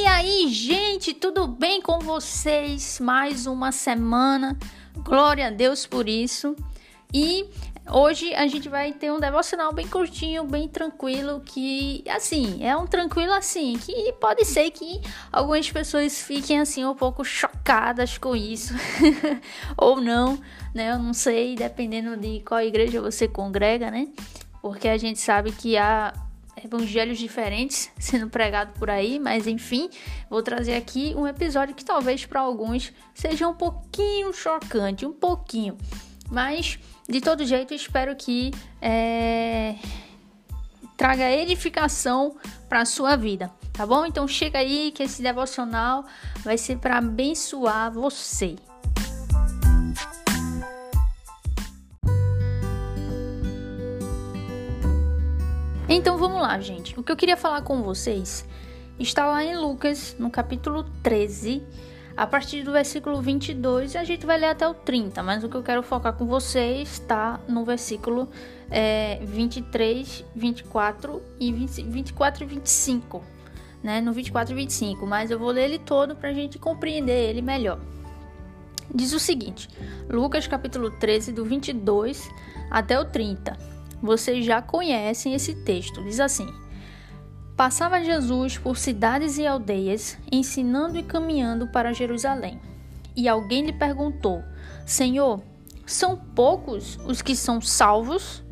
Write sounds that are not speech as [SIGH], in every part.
E aí, gente, tudo bem com vocês? Mais uma semana. Glória a Deus por isso. E hoje a gente vai ter um devocional bem curtinho, bem tranquilo, que assim, é um tranquilo assim, que pode ser que algumas pessoas fiquem assim um pouco chocadas com isso [LAUGHS] ou não, né? Eu não sei, dependendo de qual igreja você congrega, né? Porque a gente sabe que há evangelhos diferentes [LAUGHS] sendo pregado por aí, mas enfim, vou trazer aqui um episódio que talvez para alguns seja um pouquinho chocante, um pouquinho, mas de todo jeito espero que é, traga edificação para a sua vida, tá bom? Então chega aí que esse devocional vai ser para abençoar você. Então vamos lá, gente. O que eu queria falar com vocês está lá em Lucas, no capítulo 13, a partir do versículo 22, a gente vai ler até o 30, mas o que eu quero focar com vocês está no versículo é, 23, 24 e 20, 24 e 25, né? No 24 e 25, mas eu vou ler ele todo para a gente compreender ele melhor. Diz o seguinte, Lucas capítulo 13, do 22 até o 30. Vocês já conhecem esse texto. Diz assim: Passava Jesus por cidades e aldeias, ensinando e caminhando para Jerusalém. E alguém lhe perguntou: Senhor, são poucos os que são salvos?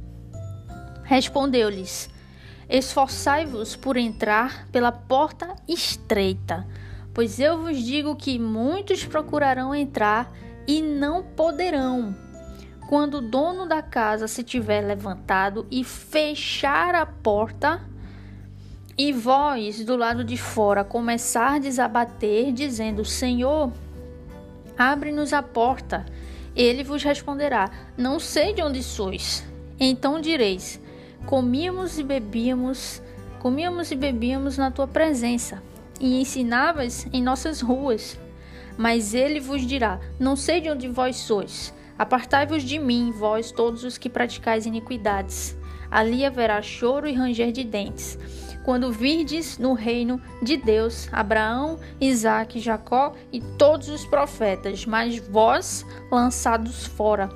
Respondeu-lhes: Esforçai-vos por entrar pela porta estreita, pois eu vos digo que muitos procurarão entrar e não poderão. Quando o dono da casa se tiver levantado e fechar a porta, e vós do lado de fora começardes a bater, dizendo: Senhor, abre-nos a porta. Ele vos responderá: Não sei de onde sois. Então direis: Comíamos e bebíamos, comíamos e bebíamos na tua presença, e ensinavas em nossas ruas. Mas ele vos dirá: Não sei de onde vós sois. Apartai-vos de mim, vós todos os que praticais iniquidades. Ali haverá choro e ranger de dentes. Quando virdes no reino de Deus Abraão, Isaque, Jacó e todos os profetas, mas vós lançados fora.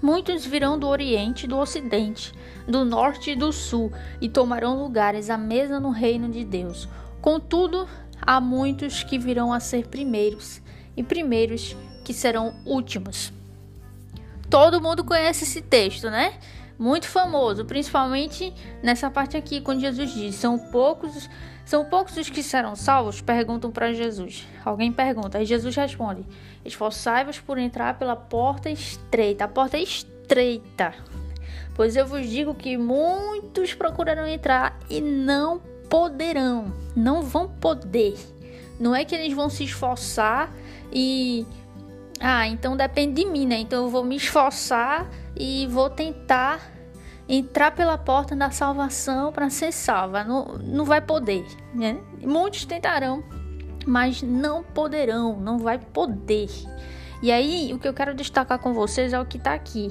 Muitos virão do Oriente e do Ocidente, do Norte e do Sul, e tomarão lugares à mesa no reino de Deus. Contudo, há muitos que virão a ser primeiros, e primeiros que serão últimos. Todo mundo conhece esse texto, né? Muito famoso, principalmente nessa parte aqui, quando Jesus diz: São poucos, são poucos os que serão salvos? Perguntam para Jesus. Alguém pergunta, aí Jesus responde: Esforçai-vos por entrar pela porta estreita. A porta é estreita. Pois eu vos digo que muitos procurarão entrar e não poderão, não vão poder. Não é que eles vão se esforçar e ah, então depende de mim, né? Então eu vou me esforçar e vou tentar entrar pela porta da salvação para ser salva. Não, não vai poder, né? Muitos tentarão, mas não poderão, não vai poder. E aí, o que eu quero destacar com vocês é o que está aqui.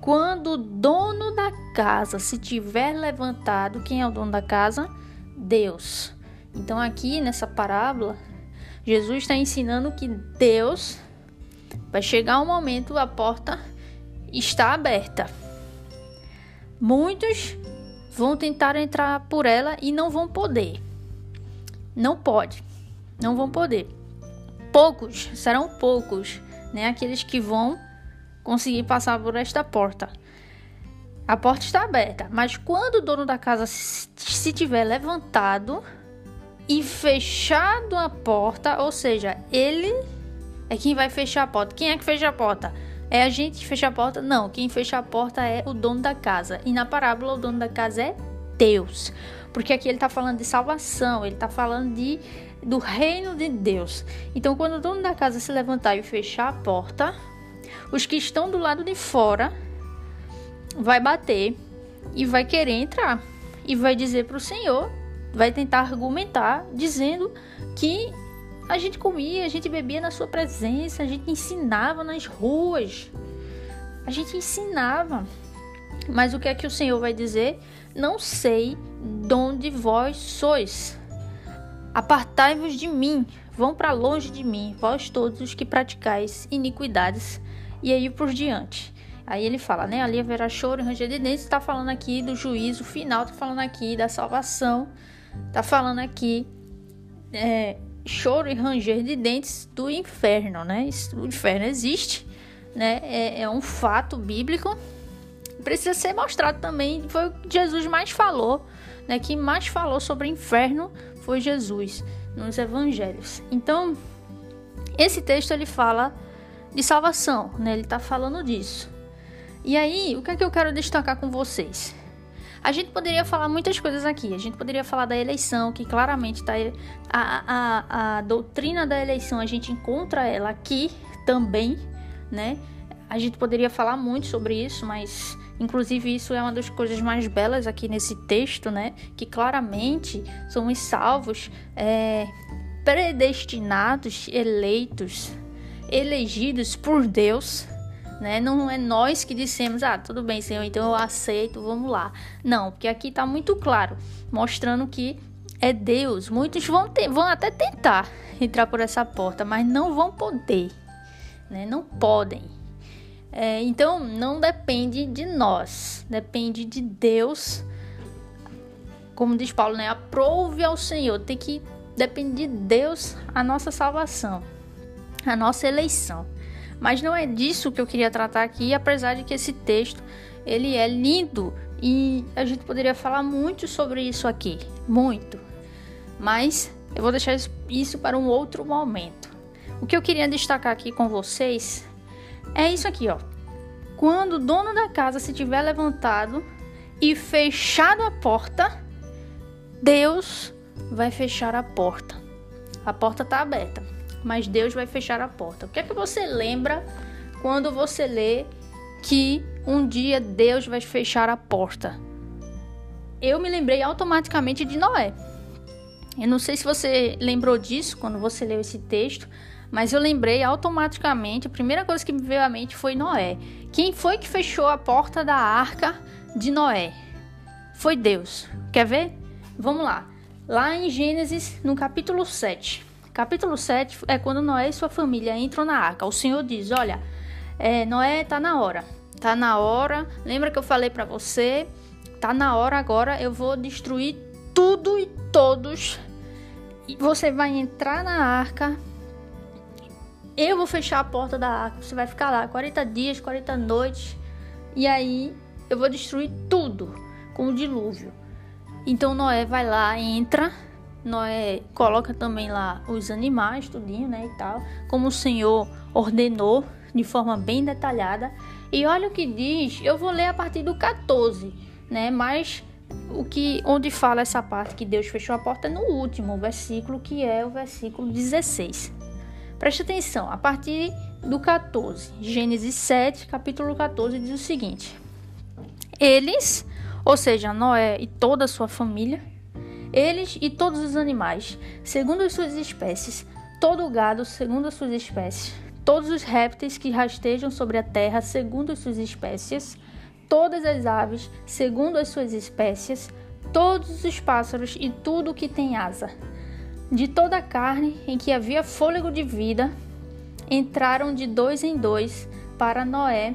Quando o dono da casa se tiver levantado, quem é o dono da casa? Deus. Então, aqui nessa parábola, Jesus está ensinando que Deus Vai chegar um momento, a porta está aberta. Muitos vão tentar entrar por ela e não vão poder. Não pode. Não vão poder. Poucos, serão poucos, né? Aqueles que vão conseguir passar por esta porta. A porta está aberta, mas quando o dono da casa se tiver levantado e fechado a porta, ou seja, ele é quem vai fechar a porta. Quem é que fecha a porta? É a gente que fecha a porta? Não, quem fecha a porta é o dono da casa. E na parábola, o dono da casa é Deus. Porque aqui ele está falando de salvação, ele está falando de, do reino de Deus. Então, quando o dono da casa se levantar e fechar a porta, os que estão do lado de fora vai bater e vai querer entrar. E vai dizer para o Senhor, vai tentar argumentar, dizendo que a gente comia, a gente bebia na sua presença, a gente ensinava nas ruas. A gente ensinava. Mas o que é que o Senhor vai dizer? Não sei de onde vós sois. Apartai-vos de mim, vão para longe de mim, vós todos os que praticais iniquidades. E aí por diante. Aí ele fala, né? Ali haverá choro e ranger de dentes. Está falando aqui do juízo final, está falando aqui da salvação, está falando aqui é, choro e ranger de dentes do inferno, né? O inferno existe, né? É, é um fato bíblico. Precisa ser mostrado também. Foi o que Jesus mais falou, né? Que mais falou sobre inferno foi Jesus nos evangelhos. Então, esse texto ele fala de salvação, né? Ele está falando disso. E aí, o que é que eu quero destacar com vocês? A gente poderia falar muitas coisas aqui. A gente poderia falar da eleição, que claramente tá a, a, a doutrina da eleição, a gente encontra ela aqui também, né? A gente poderia falar muito sobre isso, mas inclusive isso é uma das coisas mais belas aqui nesse texto, né? Que claramente somos salvos, é, predestinados, eleitos, elegidos por Deus né? Não é nós que dissemos, ah, tudo bem, Senhor, então eu aceito, vamos lá. Não, porque aqui está muito claro, mostrando que é Deus. Muitos vão, ter, vão até tentar entrar por essa porta, mas não vão poder, né? Não podem. É, então, não depende de nós, depende de Deus. Como diz Paulo, né? Aprove ao Senhor. Tem que depender de Deus a nossa salvação, a nossa eleição. Mas não é disso que eu queria tratar aqui, apesar de que esse texto ele é lindo e a gente poderia falar muito sobre isso aqui, muito. Mas eu vou deixar isso para um outro momento. O que eu queria destacar aqui com vocês é isso aqui, ó. Quando o dono da casa se tiver levantado e fechado a porta, Deus vai fechar a porta. A porta está aberta mas Deus vai fechar a porta. O que é que você lembra quando você lê que um dia Deus vai fechar a porta? Eu me lembrei automaticamente de Noé. Eu não sei se você lembrou disso quando você leu esse texto, mas eu lembrei automaticamente. A primeira coisa que me veio à mente foi Noé. Quem foi que fechou a porta da arca de Noé? Foi Deus. Quer ver? Vamos lá. Lá em Gênesis, no capítulo 7. Capítulo 7 é quando Noé e sua família entram na arca. O Senhor diz: Olha, é, Noé, tá na hora. Tá na hora. Lembra que eu falei para você? Tá na hora agora. Eu vou destruir tudo e todos. Você vai entrar na arca. Eu vou fechar a porta da arca. Você vai ficar lá 40 dias, 40 noites. E aí eu vou destruir tudo com o dilúvio. Então Noé vai lá, entra Noé coloca também lá os animais, tudinho, né, e tal, como o Senhor ordenou de forma bem detalhada. E olha o que diz, eu vou ler a partir do 14, né, mas o que onde fala essa parte que Deus fechou a porta é no último versículo, que é o versículo 16. Preste atenção, a partir do 14, Gênesis 7, capítulo 14 diz o seguinte: Eles, ou seja, Noé e toda a sua família, eles e todos os animais, segundo as suas espécies, todo o gado, segundo as suas espécies, todos os répteis que rastejam sobre a terra, segundo as suas espécies, todas as aves, segundo as suas espécies, todos os pássaros e tudo o que tem asa. De toda a carne em que havia fôlego de vida, entraram de dois em dois para Noé,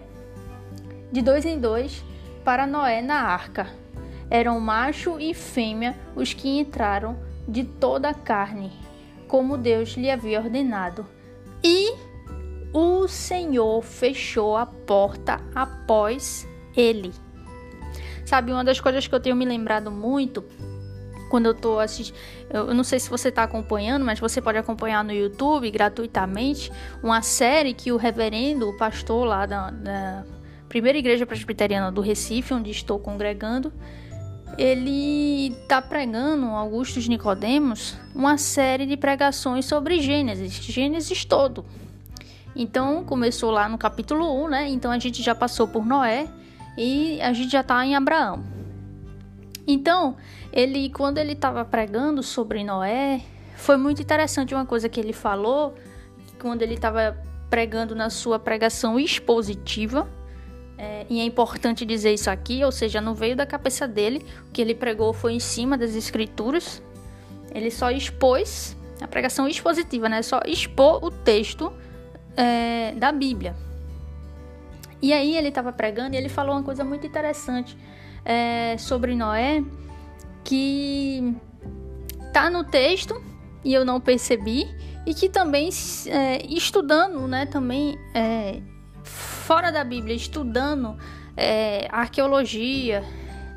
de dois em dois para Noé na arca eram macho e fêmea os que entraram de toda a carne, como Deus lhe havia ordenado. E o Senhor fechou a porta após ele. Sabe, uma das coisas que eu tenho me lembrado muito quando eu tô assistindo. Eu não sei se você está acompanhando, mas você pode acompanhar no YouTube gratuitamente uma série que o reverendo, o pastor lá da, da primeira igreja presbiteriana do Recife, onde estou congregando, ele está pregando, Augustus Nicodemos, uma série de pregações sobre Gênesis, Gênesis todo. Então, começou lá no capítulo 1, né? Então, a gente já passou por Noé e a gente já está em Abraão. Então, ele, quando ele estava pregando sobre Noé, foi muito interessante uma coisa que ele falou, quando ele estava pregando na sua pregação expositiva, é, e é importante dizer isso aqui, ou seja, não veio da cabeça dele, o que ele pregou foi em cima das escrituras. Ele só expôs a pregação expositiva, né? Só expor o texto é, da Bíblia. E aí ele estava pregando e ele falou uma coisa muito interessante é, sobre Noé que tá no texto e eu não percebi e que também é, estudando, né, também é, fora da Bíblia, estudando é, arqueologia,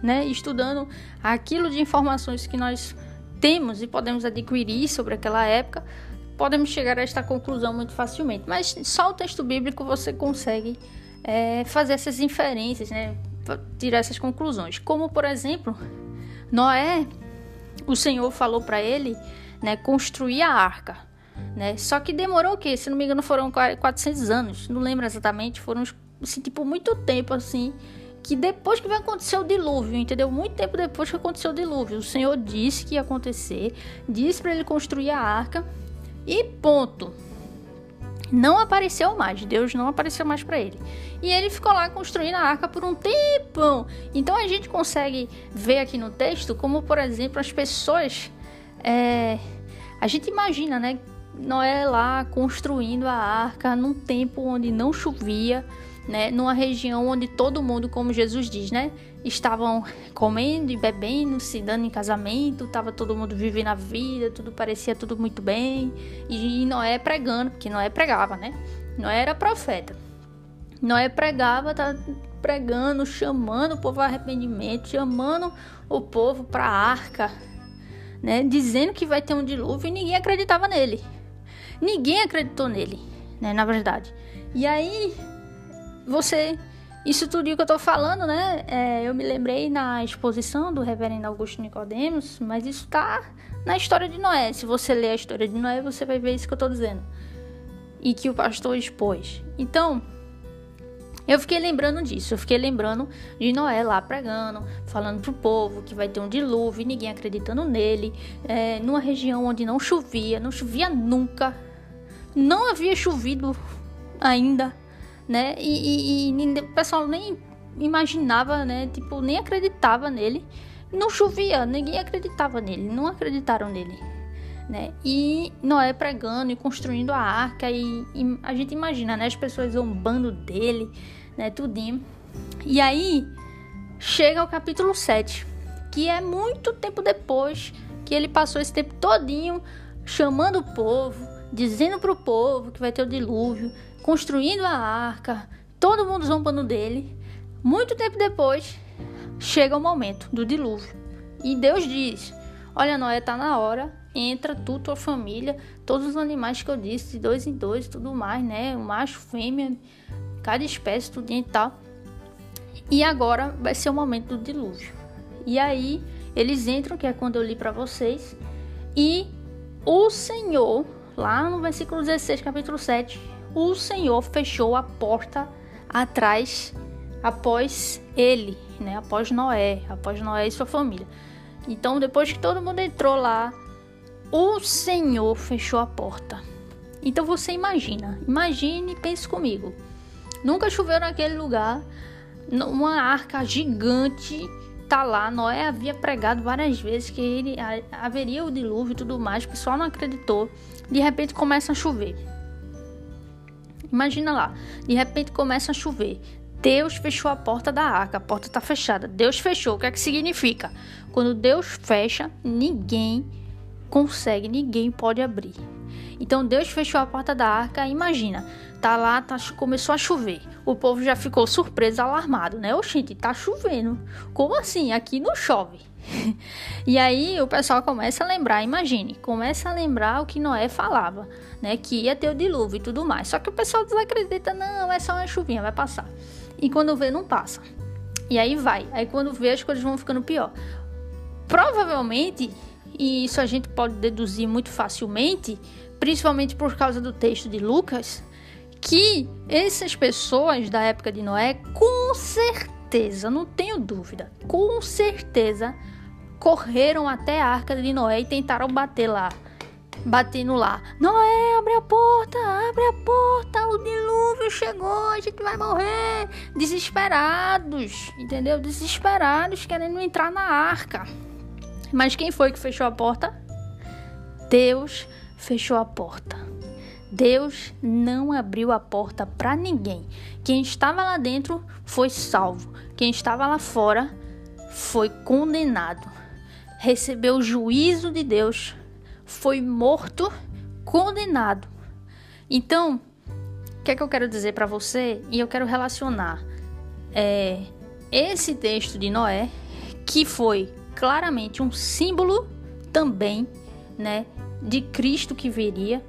né, estudando aquilo de informações que nós temos e podemos adquirir sobre aquela época, podemos chegar a esta conclusão muito facilmente. Mas só o texto bíblico você consegue é, fazer essas inferências, né, tirar essas conclusões. Como por exemplo, Noé, o Senhor falou para ele, né, construir a arca. Né? Só que demorou o quê? Se não me engano, foram 400 anos. Não lembro exatamente. Foram, assim, tipo, muito tempo, assim. Que depois que vai acontecer o dilúvio, entendeu? Muito tempo depois que aconteceu o dilúvio. O Senhor disse que ia acontecer. Disse para ele construir a arca. E ponto. Não apareceu mais. Deus não apareceu mais para ele. E ele ficou lá construindo a arca por um tempão. Então a gente consegue ver aqui no texto como, por exemplo, as pessoas. É, a gente imagina, né? Noé lá construindo a arca num tempo onde não chovia, né? Numa região onde todo mundo, como Jesus diz, né? Estavam comendo e bebendo, se dando em casamento, tava todo mundo vivendo a vida, tudo parecia tudo muito bem. E Noé pregando, porque Noé pregava, né? Noé era profeta. Noé pregava, tá pregando, chamando o povo ao arrependimento, chamando o povo para a arca, né? Dizendo que vai ter um dilúvio e ninguém acreditava nele. Ninguém acreditou nele, né? Na verdade. E aí, você. Isso tudo que eu tô falando, né? É, eu me lembrei na exposição do reverendo Augusto Nicodemos, mas isso tá na história de Noé. Se você ler a história de Noé, você vai ver isso que eu tô dizendo. E que o pastor expôs. Então, eu fiquei lembrando disso, eu fiquei lembrando de Noé lá pregando, falando pro povo que vai ter um dilúvio, ninguém acreditando nele, é, numa região onde não chovia, não chovia nunca, não havia chovido ainda, né? E, e, e, o pessoal nem imaginava, né? Tipo, nem acreditava nele. Não chovia, ninguém acreditava nele, não acreditaram nele, né? E Noé pregando e construindo a arca e, e a gente imagina, né? As pessoas zombando dele, né? Tudinho. E aí chega o capítulo 7, que é muito tempo depois que ele passou esse tempo todinho chamando o povo, dizendo para o povo que vai ter o dilúvio, construindo a arca, todo mundo zombando dele. Muito tempo depois, chega o momento do dilúvio. E Deus diz: Olha, Noé, tá na hora, entra tu, tua família, todos os animais que eu disse, de dois em dois, tudo mais, né? O macho, fêmea, cada espécie, tudo e tal. E agora vai ser o momento do dilúvio. E aí eles entram, que é quando eu li para vocês, e o Senhor lá no versículo 16, capítulo 7, o Senhor fechou a porta atrás após ele, né? Após Noé, após Noé e sua família. Então, depois que todo mundo entrou lá, o Senhor fechou a porta. Então você imagina, imagine e pense comigo. Nunca choveu naquele lugar, uma arca gigante tá lá. Noé havia pregado várias vezes que ele haveria o dilúvio e tudo mais, o pessoal não acreditou. De repente começa a chover. Imagina lá, de repente começa a chover. Deus fechou a porta da arca, a porta está fechada. Deus fechou, o que é que significa? Quando Deus fecha, ninguém consegue, ninguém pode abrir. Então Deus fechou a porta da arca, imagina, tá lá, tá, começou a chover. O povo já ficou surpreso, alarmado, né? Oxente, tá chovendo. Como assim? Aqui não chove. [LAUGHS] e aí o pessoal começa a lembrar, imagine, começa a lembrar o que Noé falava, né? Que ia ter o dilúvio e tudo mais. Só que o pessoal desacredita, não, é só uma chuvinha, vai passar. E quando vê, não passa. E aí vai. Aí quando vê, as coisas vão ficando pior. Provavelmente, e isso a gente pode deduzir muito facilmente, principalmente por causa do texto de Lucas, que essas pessoas da época de Noé, com certeza, não tenho dúvida, com certeza correram até a arca de Noé e tentaram bater lá. Batendo lá, Noé, abre a porta, abre a porta, o dilúvio chegou, a gente vai morrer. Desesperados, entendeu? Desesperados, querendo entrar na arca. Mas quem foi que fechou a porta? Deus fechou a porta. Deus não abriu a porta para ninguém. Quem estava lá dentro foi salvo. Quem estava lá fora foi condenado. Recebeu o juízo de Deus. Foi morto, condenado. Então, o que é que eu quero dizer para você? E eu quero relacionar é, esse texto de Noé, que foi claramente um símbolo também, né, de Cristo que viria,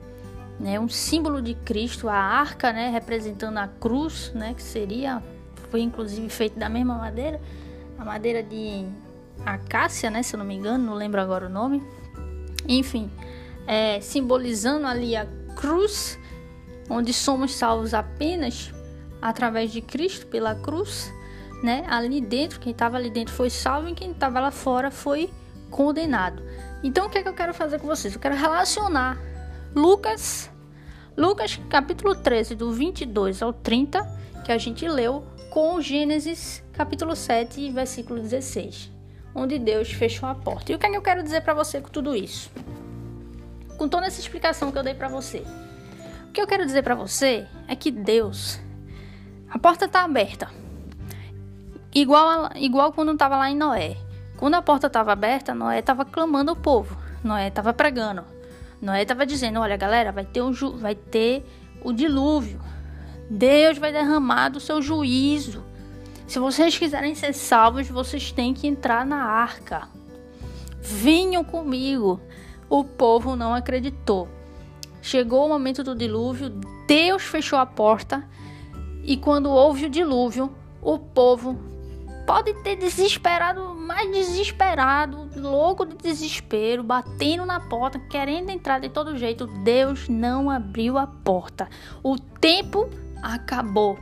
né, um símbolo de Cristo, a arca, né, representando a cruz, né, que seria, foi inclusive feito da mesma madeira, a madeira de acácia, né, se eu não me engano, não lembro agora o nome. Enfim, é, simbolizando ali a cruz, onde somos salvos apenas através de Cristo pela cruz, né? Ali dentro, quem estava ali dentro foi salvo e quem estava lá fora foi condenado. Então, o que é que eu quero fazer com vocês? Eu quero relacionar Lucas, Lucas capítulo 13, do 22 ao 30, que a gente leu, com Gênesis capítulo 7, versículo 16, onde Deus fechou a porta. E o que é que eu quero dizer para você com tudo isso? Com toda essa explicação que eu dei para você. O que eu quero dizer para você é que Deus, a porta está aberta. Igual, igual quando estava lá em Noé. Quando a porta estava aberta, Noé estava clamando ao povo. Noé estava pregando. Noé estava dizendo: Olha, galera, vai ter, um vai ter o dilúvio. Deus vai derramar do seu juízo. Se vocês quiserem ser salvos, vocês têm que entrar na arca. Venham comigo. O povo não acreditou. Chegou o momento do dilúvio, Deus fechou a porta e quando houve o dilúvio, o povo pode ter desesperado, mais desesperado, louco de desespero, batendo na porta, querendo entrar de todo jeito. Deus não abriu a porta. O tempo acabou.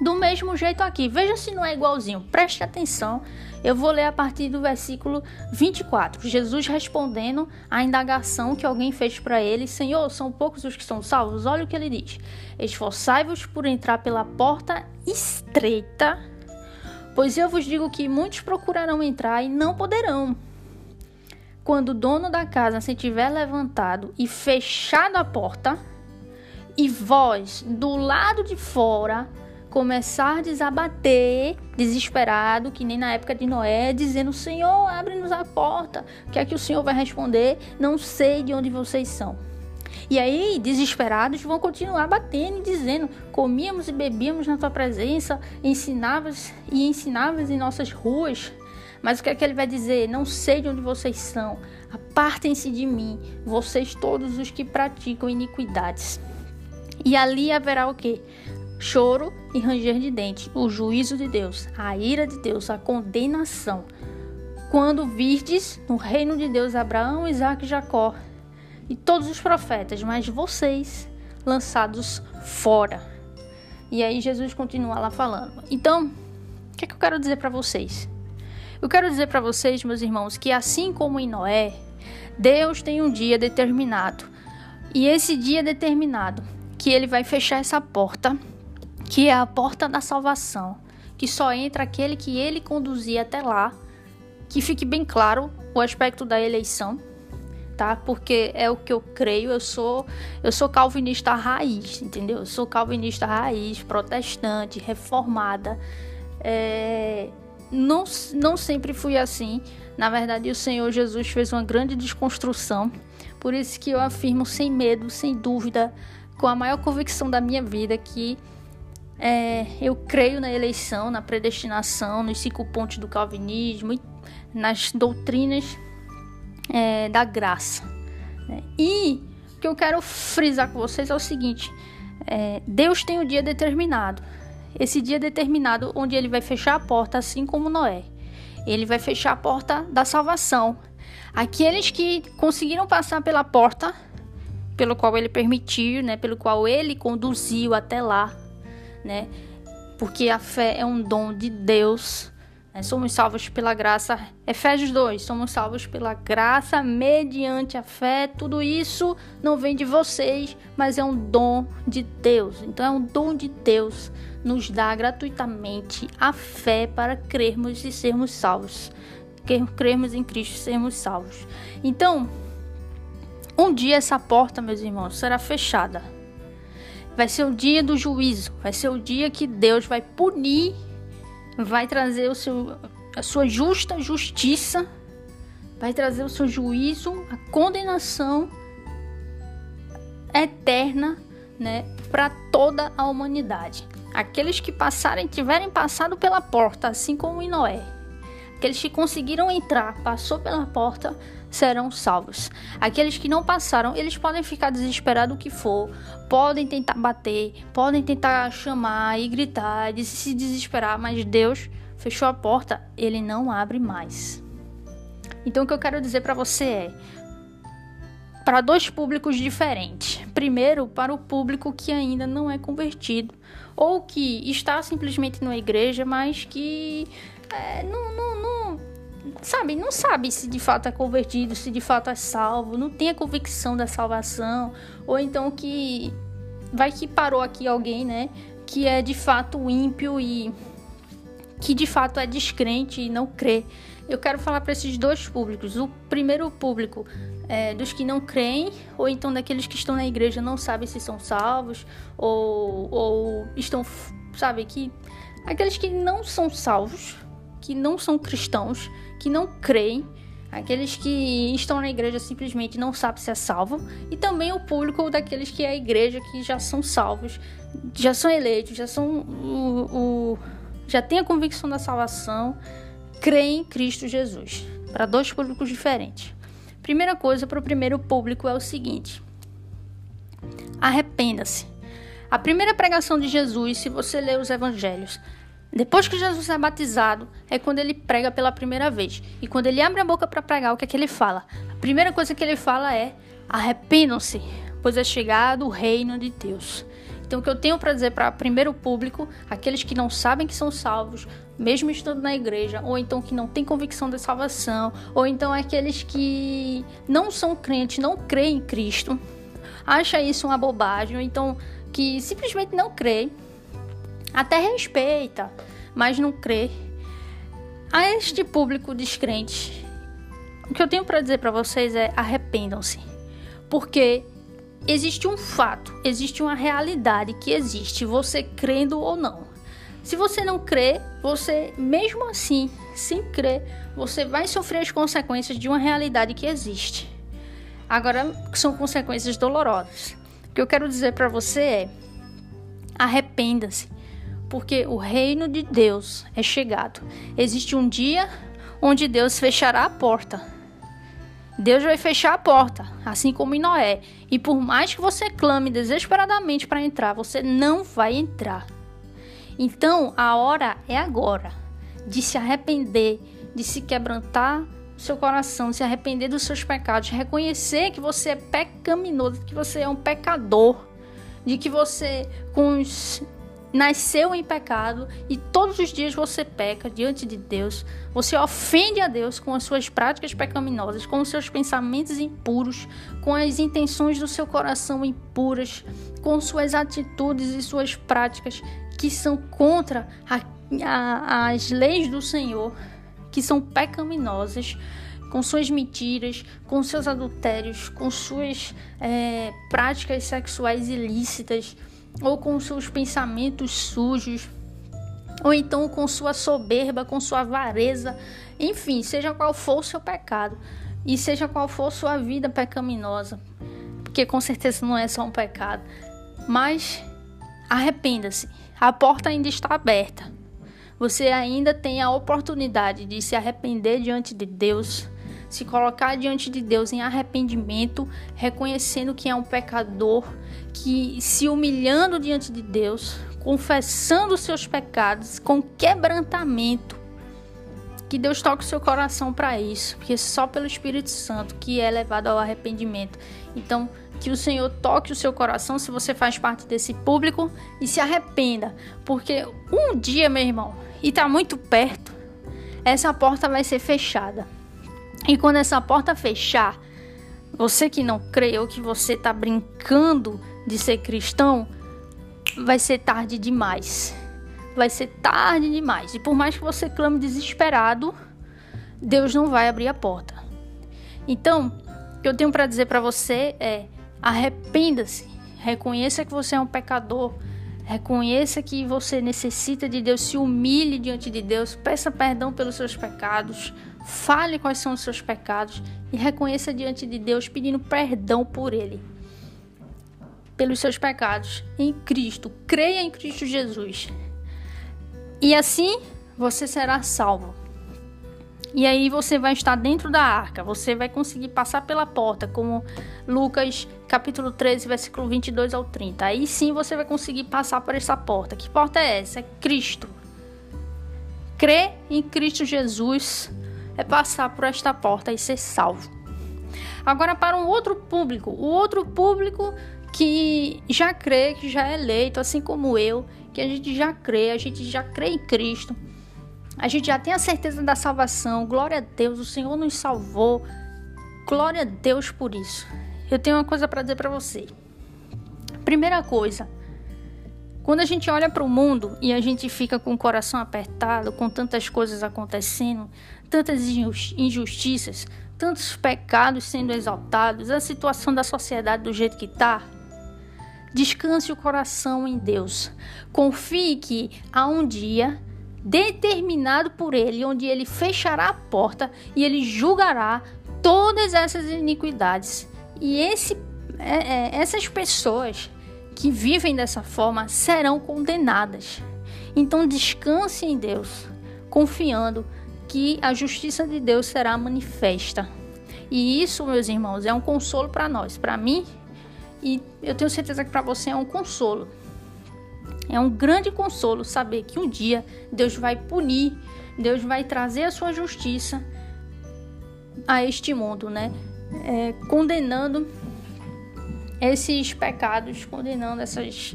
Do mesmo jeito aqui, veja se não é igualzinho. Preste atenção. Eu vou ler a partir do versículo 24. Jesus respondendo à indagação que alguém fez para ele: Senhor, são poucos os que são salvos? Olha o que ele diz: Esforçai-vos por entrar pela porta estreita Pois eu vos digo que muitos procurarão entrar e não poderão. Quando o dono da casa se tiver levantado e fechado a porta, e vós do lado de fora começardes a bater, desesperado, que nem na época de Noé, dizendo: Senhor, abre-nos a porta. O que é que o Senhor vai responder? Não sei de onde vocês são. E aí, desesperados, vão continuar batendo e dizendo: comíamos e bebíamos na tua presença, ensinavas e ensinavas em nossas ruas. Mas o que é que ele vai dizer? Não sei de onde vocês são. Apartem-se de mim, vocês todos os que praticam iniquidades. E ali haverá o que? Choro e ranger de dente, o juízo de Deus, a ira de Deus, a condenação. Quando virdes no reino de Deus Abraão, Isaac e Jacó, e todos os profetas, mas vocês lançados fora. E aí Jesus continua lá falando. Então, o que, é que eu quero dizer para vocês? Eu quero dizer para vocês, meus irmãos, que assim como em Noé, Deus tem um dia determinado. E esse dia determinado, que ele vai fechar essa porta, que é a porta da salvação, que só entra aquele que ele conduzir até lá. Que fique bem claro o aspecto da eleição, tá? Porque é o que eu creio, eu sou eu sou calvinista raiz, entendeu? Eu sou calvinista raiz, protestante, reformada. É, não, não sempre fui assim. Na verdade, o Senhor Jesus fez uma grande desconstrução. Por isso que eu afirmo sem medo, sem dúvida, com a maior convicção da minha vida que é, eu creio na eleição, na predestinação, nos cinco pontos do calvinismo, nas doutrinas é, da graça. Né? E o que eu quero frisar com vocês é o seguinte: é, Deus tem o um dia determinado. Esse dia determinado onde ele vai fechar a porta, assim como Noé. Ele vai fechar a porta da salvação. Aqueles que conseguiram passar pela porta, pelo qual ele permitiu, né, pelo qual ele conduziu até lá, né? Porque a fé é um dom de Deus somos salvos pela graça. Efésios 2, somos salvos pela graça mediante a fé. Tudo isso não vem de vocês, mas é um dom de Deus. Então é um dom de Deus nos dá gratuitamente a fé para crermos e sermos salvos. Crermos em Cristo e sermos salvos. Então, Um dia essa porta, meus irmãos, será fechada. Vai ser o dia do juízo, vai ser o dia que Deus vai punir, vai trazer o seu, a sua justa justiça, vai trazer o seu juízo, a condenação eterna, né, para toda a humanidade. Aqueles que passarem, tiverem passado pela porta, assim como em Noé, aqueles que conseguiram entrar, passou pela porta, serão salvos. Aqueles que não passaram, eles podem ficar desesperados o que for, podem tentar bater, podem tentar chamar e gritar, e se desesperar, mas Deus fechou a porta, ele não abre mais. Então o que eu quero dizer para você é para dois públicos diferentes. Primeiro, para o público que ainda não é convertido ou que está simplesmente na igreja, mas que é, não, não, sabe, não sabe se de fato é convertido, se de fato é salvo, não tem a convicção da salvação, ou então que vai que parou aqui alguém, né, que é de fato ímpio e que de fato é descrente e não crê. Eu quero falar para esses dois públicos. O primeiro público é, dos que não creem, ou então daqueles que estão na igreja não sabem se são salvos, ou, ou estão, sabe, que aqueles que não são salvos, que não são cristãos, que não creem, aqueles que estão na igreja simplesmente não sabem se é salvo, e também o público daqueles que é a igreja que já são salvos, já são eleitos, já são o, o já tem a convicção da salvação, creem em Cristo Jesus. Para dois públicos diferentes. Primeira coisa para o primeiro público é o seguinte: arrependa-se. A primeira pregação de Jesus, se você ler os evangelhos, depois que Jesus é batizado, é quando ele prega pela primeira vez. E quando ele abre a boca para pregar, o que é que ele fala? A primeira coisa que ele fala é: arrependam-se, pois é chegado o reino de Deus. Então, o que eu tenho para dizer para o primeiro público, aqueles que não sabem que são salvos, mesmo estando na igreja, ou então que não têm convicção da salvação, ou então aqueles que não são crentes, não creem em Cristo, acha isso uma bobagem, ou então que simplesmente não crê, até respeita, mas não crê. A este público descrente, o que eu tenho para dizer para vocês é arrependam-se, porque existe um fato, existe uma realidade que existe, você crendo ou não. Se você não crê, você, mesmo assim, sem crer, você vai sofrer as consequências de uma realidade que existe. Agora, são consequências dolorosas. O que eu quero dizer para você é: arrependa-se, porque o reino de Deus é chegado. Existe um dia onde Deus fechará a porta Deus vai fechar a porta, assim como em Noé. E por mais que você clame desesperadamente para entrar, você não vai entrar. Então a hora é agora de se arrepender, de se quebrantar seu coração, se arrepender dos seus pecados, reconhecer que você é pecaminoso, que você é um pecador, de que você com os nasceu em pecado e todos os dias você peca diante de Deus, você ofende a Deus com as suas práticas pecaminosas, com os seus pensamentos impuros, com as intenções do seu coração impuras, com suas atitudes e suas práticas que são contra a, a, as leis do Senhor, que são pecaminosas com suas mentiras, com seus adultérios, com suas é, práticas sexuais ilícitas, ou com seus pensamentos sujos, ou então com sua soberba, com sua avareza, enfim, seja qual for o seu pecado e seja qual for sua vida pecaminosa, porque com certeza não é só um pecado, mas arrependa-se, a porta ainda está aberta. Você ainda tem a oportunidade de se arrepender diante de Deus, se colocar diante de Deus em arrependimento, reconhecendo que é um pecador, que se humilhando diante de Deus, confessando seus pecados com quebrantamento, que Deus toque o seu coração para isso, porque só pelo Espírito Santo que é levado ao arrependimento. Então, que o Senhor toque o seu coração se você faz parte desse público e se arrependa, porque um dia, meu irmão, e está muito perto, essa porta vai ser fechada. E quando essa porta fechar, você que não crê ou que você está brincando de ser cristão, vai ser tarde demais. Vai ser tarde demais. E por mais que você clame desesperado, Deus não vai abrir a porta. Então, que eu tenho para dizer para você é: arrependa-se, reconheça que você é um pecador, reconheça que você necessita de Deus, se humilhe diante de Deus, peça perdão pelos seus pecados, fale quais são os seus pecados e reconheça diante de Deus pedindo perdão por ele. Pelos seus pecados em Cristo, creia em Cristo Jesus. E assim você será salvo. E aí você vai estar dentro da arca, você vai conseguir passar pela porta, como Lucas capítulo 13, versículo 22 ao 30. Aí sim você vai conseguir passar por essa porta. Que porta é essa? É Cristo. Crer em Cristo Jesus é passar por esta porta e ser salvo. Agora para um outro público, o outro público que já crê, que já é eleito, assim como eu, que a gente já crê, a gente já crê em Cristo a gente já tem a certeza da salvação. Glória a Deus, o Senhor nos salvou. Glória a Deus por isso. Eu tenho uma coisa para dizer para você. Primeira coisa, quando a gente olha para o mundo e a gente fica com o coração apertado, com tantas coisas acontecendo, tantas injustiças, tantos pecados sendo exaltados, a situação da sociedade do jeito que está, descanse o coração em Deus. Confie que há um dia determinado por ele, onde ele fechará a porta e ele julgará todas essas iniquidades. E esse, é, é, essas pessoas que vivem dessa forma serão condenadas. Então descanse em Deus, confiando que a justiça de Deus será manifesta. E isso, meus irmãos, é um consolo para nós, para mim, e eu tenho certeza que para você é um consolo. É um grande consolo saber que um dia Deus vai punir, Deus vai trazer a sua justiça a este mundo, né? É, condenando esses pecados, condenando essas,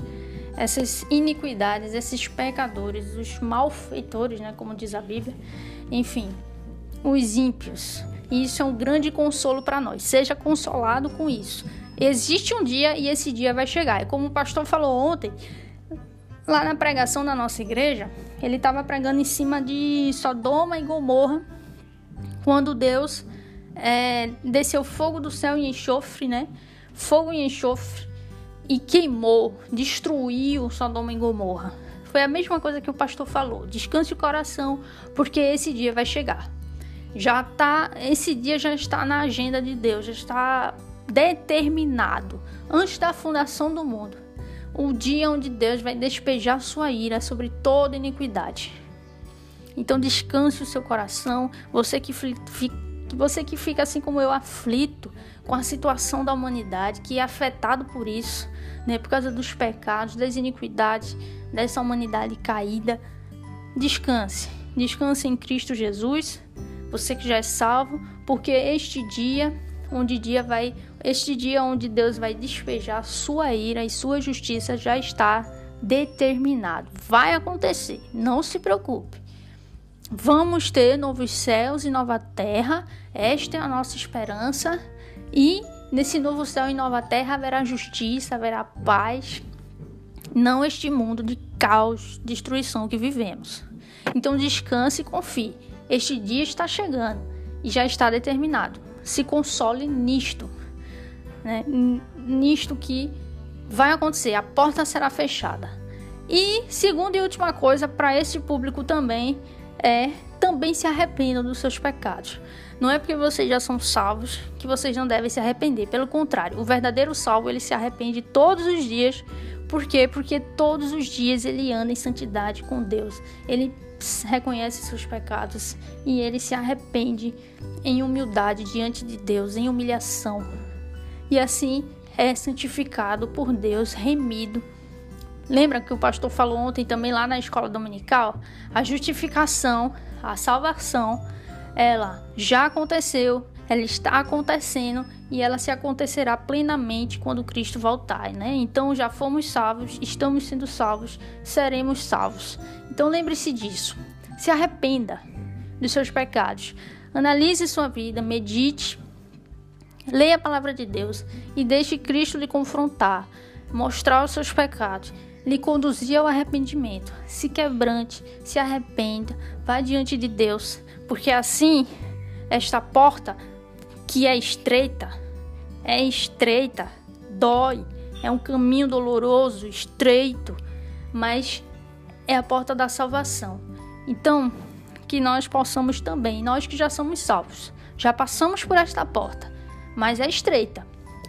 essas iniquidades, esses pecadores, os malfeitores, né? Como diz a Bíblia, enfim, os ímpios. E isso é um grande consolo para nós. Seja consolado com isso. Existe um dia e esse dia vai chegar. É como o pastor falou ontem, Lá na pregação da nossa igreja, ele estava pregando em cima de Sodoma e Gomorra, quando Deus é, desceu fogo do céu em enxofre, né? Fogo em enxofre e queimou, destruiu Sodoma e Gomorra. Foi a mesma coisa que o pastor falou. Descanse o coração, porque esse dia vai chegar. Já tá, esse dia já está na agenda de Deus, já está determinado antes da fundação do mundo o dia onde Deus vai despejar sua ira sobre toda iniquidade. Então descanse o seu coração, você que, você que fica assim como eu aflito com a situação da humanidade, que é afetado por isso, né, por causa dos pecados, das iniquidades dessa humanidade caída. Descanse, descanse em Cristo Jesus, você que já é salvo, porque este dia onde dia vai, este dia onde Deus vai despejar sua ira e sua justiça já está determinado. Vai acontecer, não se preocupe. Vamos ter novos céus e nova terra. Esta é a nossa esperança e nesse novo céu e nova terra haverá justiça, haverá paz, não este mundo de caos, destruição que vivemos. Então descanse e confie. Este dia está chegando e já está determinado se console nisto, né? nisto que vai acontecer, a porta será fechada. E segunda e última coisa para esse público também é também se arrependam dos seus pecados. Não é porque vocês já são salvos que vocês não devem se arrepender. Pelo contrário, o verdadeiro salvo ele se arrepende todos os dias. Por quê? Porque todos os dias ele anda em santidade com Deus. Ele reconhece seus pecados e ele se arrepende em humildade diante de Deus, em humilhação. E assim é santificado por Deus, remido. Lembra que o pastor falou ontem também lá na escola dominical? A justificação, a salvação, ela já aconteceu, ela está acontecendo e ela se acontecerá plenamente quando Cristo voltar, né? Então já fomos salvos, estamos sendo salvos, seremos salvos. Então lembre-se disso. Se arrependa dos seus pecados. Analise sua vida, medite, leia a palavra de Deus e deixe Cristo lhe confrontar, mostrar os seus pecados, lhe conduzir ao arrependimento. Se quebrante, se arrependa, vá diante de Deus, porque assim esta porta que é estreita é estreita, dói, é um caminho doloroso, estreito, mas é a porta da salvação. Então, que nós possamos também, nós que já somos salvos, já passamos por esta porta, mas é estreita.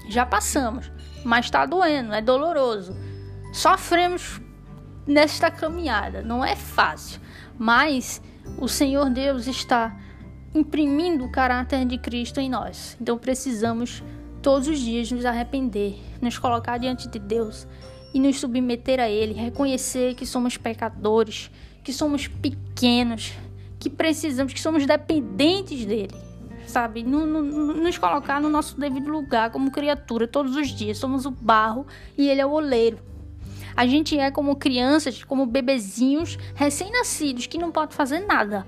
Já passamos, mas está doendo, é doloroso. Sofremos nesta caminhada, não é fácil, mas o Senhor Deus está imprimindo o caráter de Cristo em nós. Então precisamos todos os dias nos arrepender, nos colocar diante de Deus e nos submeter a Ele, reconhecer que somos pecadores, que somos pequenos, que precisamos, que somos dependentes dele, sabe? nos colocar no nosso devido lugar como criatura todos os dias. Somos o barro e Ele é o oleiro. A gente é como crianças, como bebezinhos recém-nascidos que não pode fazer nada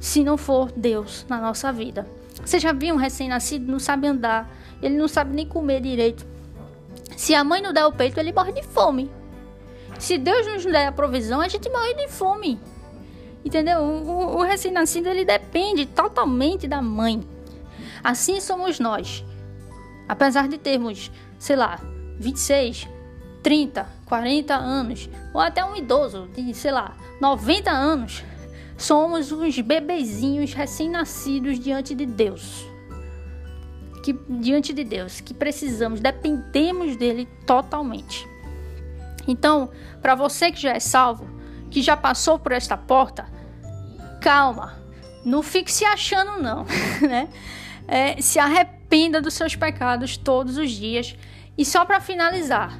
se não for Deus na nossa vida. Você já viu um recém-nascido não sabe andar, ele não sabe nem comer direito. Se a mãe não der o peito, ele morre de fome. Se Deus nos der a provisão, a gente morre de fome. Entendeu? O, o recém-nascido ele depende totalmente da mãe. Assim somos nós. Apesar de termos, sei lá, 26, 30, 40 anos, ou até um idoso de, sei lá, 90 anos, somos uns bebezinhos recém-nascidos diante de Deus que diante de Deus, que precisamos, dependemos dele totalmente. Então, para você que já é salvo, que já passou por esta porta, calma, não fique se achando não, [LAUGHS] né? É, se arrependa dos seus pecados todos os dias. E só para finalizar,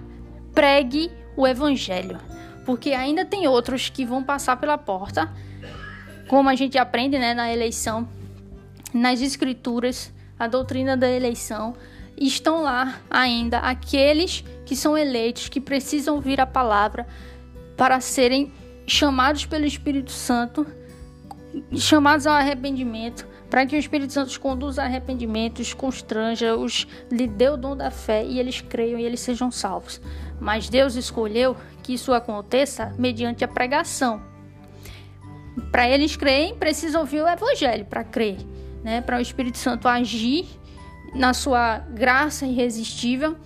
pregue o evangelho, porque ainda tem outros que vão passar pela porta, como a gente aprende, né, na eleição, nas escrituras, a doutrina da eleição, estão lá ainda aqueles que são eleitos, que precisam ouvir a palavra para serem chamados pelo Espírito Santo, chamados ao arrependimento, para que o Espírito Santo os conduza a arrependimento, os constranja, os lhe dê o dom da fé e eles creiam e eles sejam salvos. Mas Deus escolheu que isso aconteça mediante a pregação. Para eles crerem, precisam ouvir o evangelho para crer né, para o Espírito Santo agir na sua graça irresistível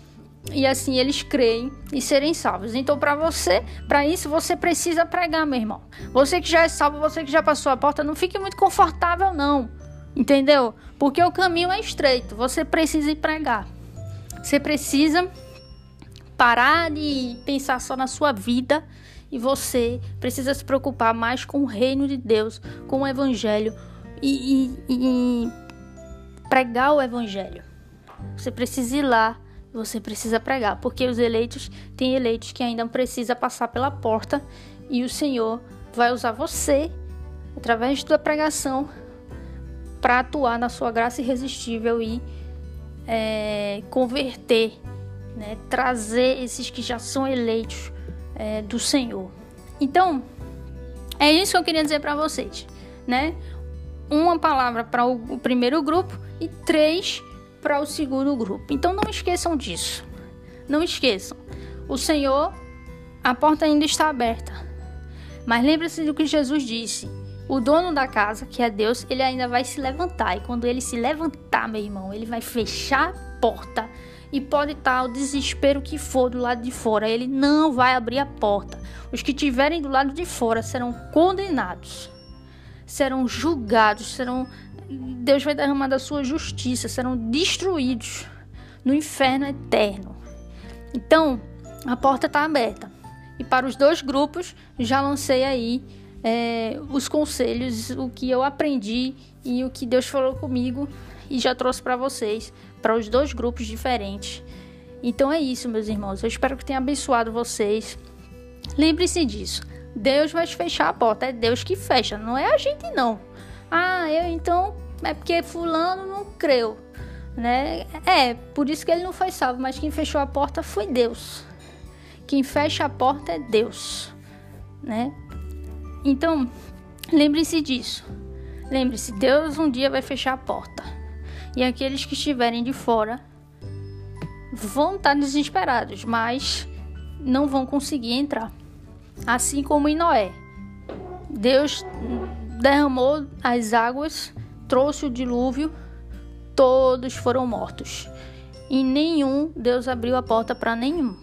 e assim eles creem e serem salvos. Então, para você, para isso, você precisa pregar, meu irmão. Você que já é salvo, você que já passou a porta, não fique muito confortável, não. Entendeu? Porque o caminho é estreito. Você precisa ir pregar. Você precisa parar de pensar só na sua vida e você precisa se preocupar mais com o reino de Deus, com o evangelho, e, e, e pregar o evangelho. Você precisa ir lá, você precisa pregar, porque os eleitos tem eleitos que ainda precisa passar pela porta e o Senhor vai usar você através da pregação para atuar na sua graça irresistível e é, converter, né, trazer esses que já são eleitos é, do Senhor. Então, é isso que eu queria dizer para vocês, né? Uma palavra para o primeiro grupo e três para o segundo grupo. Então não esqueçam disso. Não esqueçam. O Senhor, a porta ainda está aberta. Mas lembre-se do que Jesus disse. O dono da casa, que é Deus, ele ainda vai se levantar. E quando ele se levantar, meu irmão, ele vai fechar a porta. E pode estar o desespero que for do lado de fora. Ele não vai abrir a porta. Os que estiverem do lado de fora serão condenados serão julgados, serão Deus vai derramar da sua justiça, serão destruídos no inferno eterno. Então, a porta está aberta. E para os dois grupos, já lancei aí é, os conselhos, o que eu aprendi e o que Deus falou comigo e já trouxe para vocês, para os dois grupos diferentes. Então é isso, meus irmãos. Eu espero que tenha abençoado vocês. Lembre-se disso. Deus vai fechar a porta. É Deus que fecha, não é a gente não. Ah, eu então é porque fulano não creu, né? É, por isso que ele não foi salvo, mas quem fechou a porta foi Deus. Quem fecha a porta é Deus, né? Então, lembre-se disso. Lembre-se, Deus um dia vai fechar a porta. E aqueles que estiverem de fora vão estar desesperados, mas não vão conseguir entrar assim como em Noé. Deus derramou as águas, trouxe o dilúvio, todos foram mortos. em nenhum Deus abriu a porta para nenhum.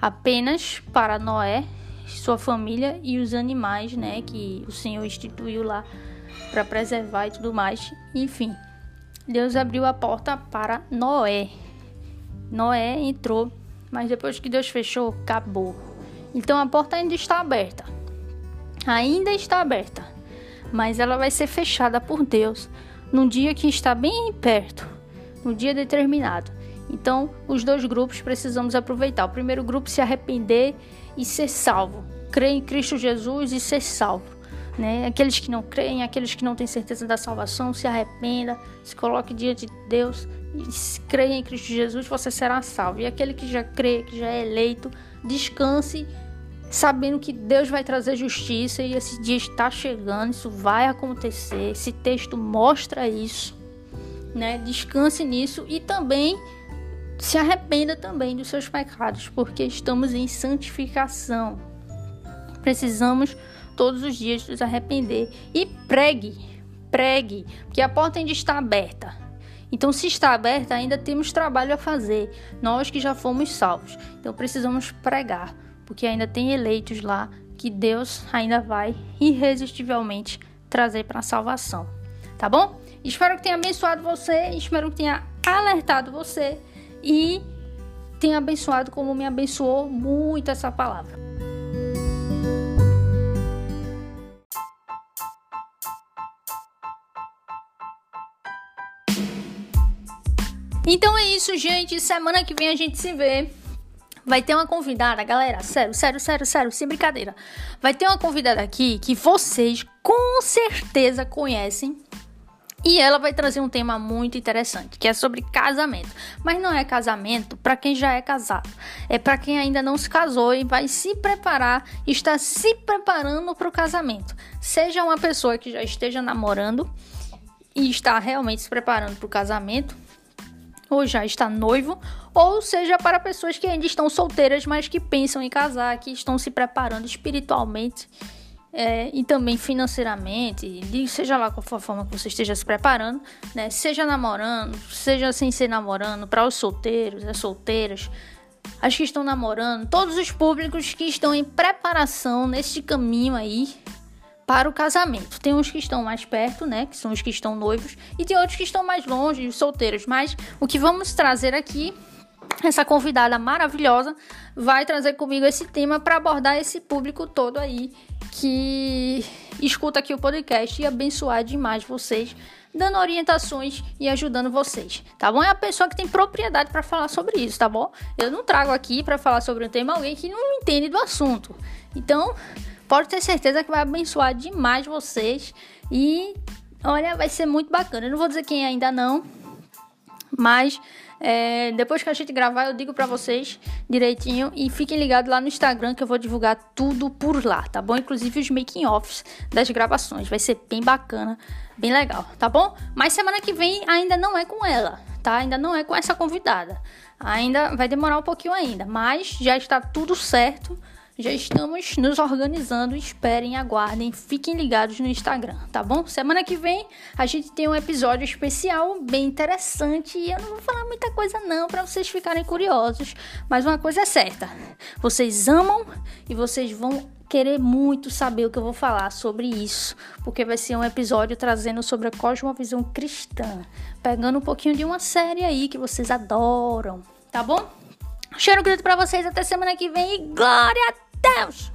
Apenas para Noé, sua família e os animais, né, que o Senhor instituiu lá para preservar e tudo mais. Enfim, Deus abriu a porta para Noé. Noé entrou, mas depois que Deus fechou, acabou. Então a porta ainda está aberta. Ainda está aberta, mas ela vai ser fechada por Deus num dia que está bem perto, no dia determinado. Então, os dois grupos precisamos aproveitar. O primeiro grupo se arrepender e ser salvo, crer em Cristo Jesus e ser salvo. Né? Aqueles que não creem, aqueles que não têm certeza da salvação, se arrependa, se coloque diante de Deus e creia em Cristo Jesus, você será salvo. E aquele que já crê, que já é eleito, descanse sabendo que Deus vai trazer justiça e esse dia está chegando, isso vai acontecer. Esse texto mostra isso, né? Descanse nisso e também se arrependa também dos seus pecados, porque estamos em santificação. Precisamos todos os dias nos arrepender e pregue, pregue, porque a porta ainda está aberta. Então, se está aberta, ainda temos trabalho a fazer, nós que já fomos salvos. Então, precisamos pregar, porque ainda tem eleitos lá que Deus ainda vai irresistivelmente trazer para a salvação. Tá bom? Espero que tenha abençoado você, espero que tenha alertado você e tenha abençoado como me abençoou muito essa palavra. Então é isso, gente. Semana que vem a gente se vê. Vai ter uma convidada, galera. Sério, sério, sério, sério, sem brincadeira. Vai ter uma convidada aqui que vocês com certeza conhecem. E ela vai trazer um tema muito interessante, que é sobre casamento. Mas não é casamento para quem já é casado. É para quem ainda não se casou e vai se preparar, está se preparando para o casamento. Seja uma pessoa que já esteja namorando e está realmente se preparando para o casamento, ou já está noivo, ou seja para pessoas que ainda estão solteiras, mas que pensam em casar, que estão se preparando espiritualmente é, e também financeiramente, seja lá qual for a forma que você esteja se preparando, né? Seja namorando, seja sem ser namorando, para os solteiros, as solteiras, as que estão namorando, todos os públicos que estão em preparação neste caminho aí para o casamento. Tem uns que estão mais perto, né, que são os que estão noivos, e tem outros que estão mais longe, solteiros. Mas o que vamos trazer aqui essa convidada maravilhosa vai trazer comigo esse tema para abordar esse público todo aí que escuta aqui o podcast e abençoar demais vocês, dando orientações e ajudando vocês, tá bom? É a pessoa que tem propriedade para falar sobre isso, tá bom? Eu não trago aqui para falar sobre um tema alguém que não entende do assunto. Então, pode ter certeza que vai abençoar demais vocês e olha, vai ser muito bacana. Eu não vou dizer quem ainda não, mas é, depois que a gente gravar, eu digo para vocês direitinho e fiquem ligados lá no Instagram que eu vou divulgar tudo por lá, tá bom? Inclusive os making offs das gravações, vai ser bem bacana, bem legal, tá bom? Mas semana que vem ainda não é com ela, tá? Ainda não é com essa convidada. Ainda vai demorar um pouquinho ainda, mas já está tudo certo já estamos nos organizando. Esperem, aguardem, fiquem ligados no Instagram, tá bom? Semana que vem a gente tem um episódio especial bem interessante e eu não vou falar muita coisa não para vocês ficarem curiosos, mas uma coisa é certa: vocês amam e vocês vão querer muito saber o que eu vou falar sobre isso, porque vai ser um episódio trazendo sobre a cosmovisão cristã, pegando um pouquinho de uma série aí que vocês adoram, tá bom? Cheiro grito para vocês até semana que vem e glória a Deus!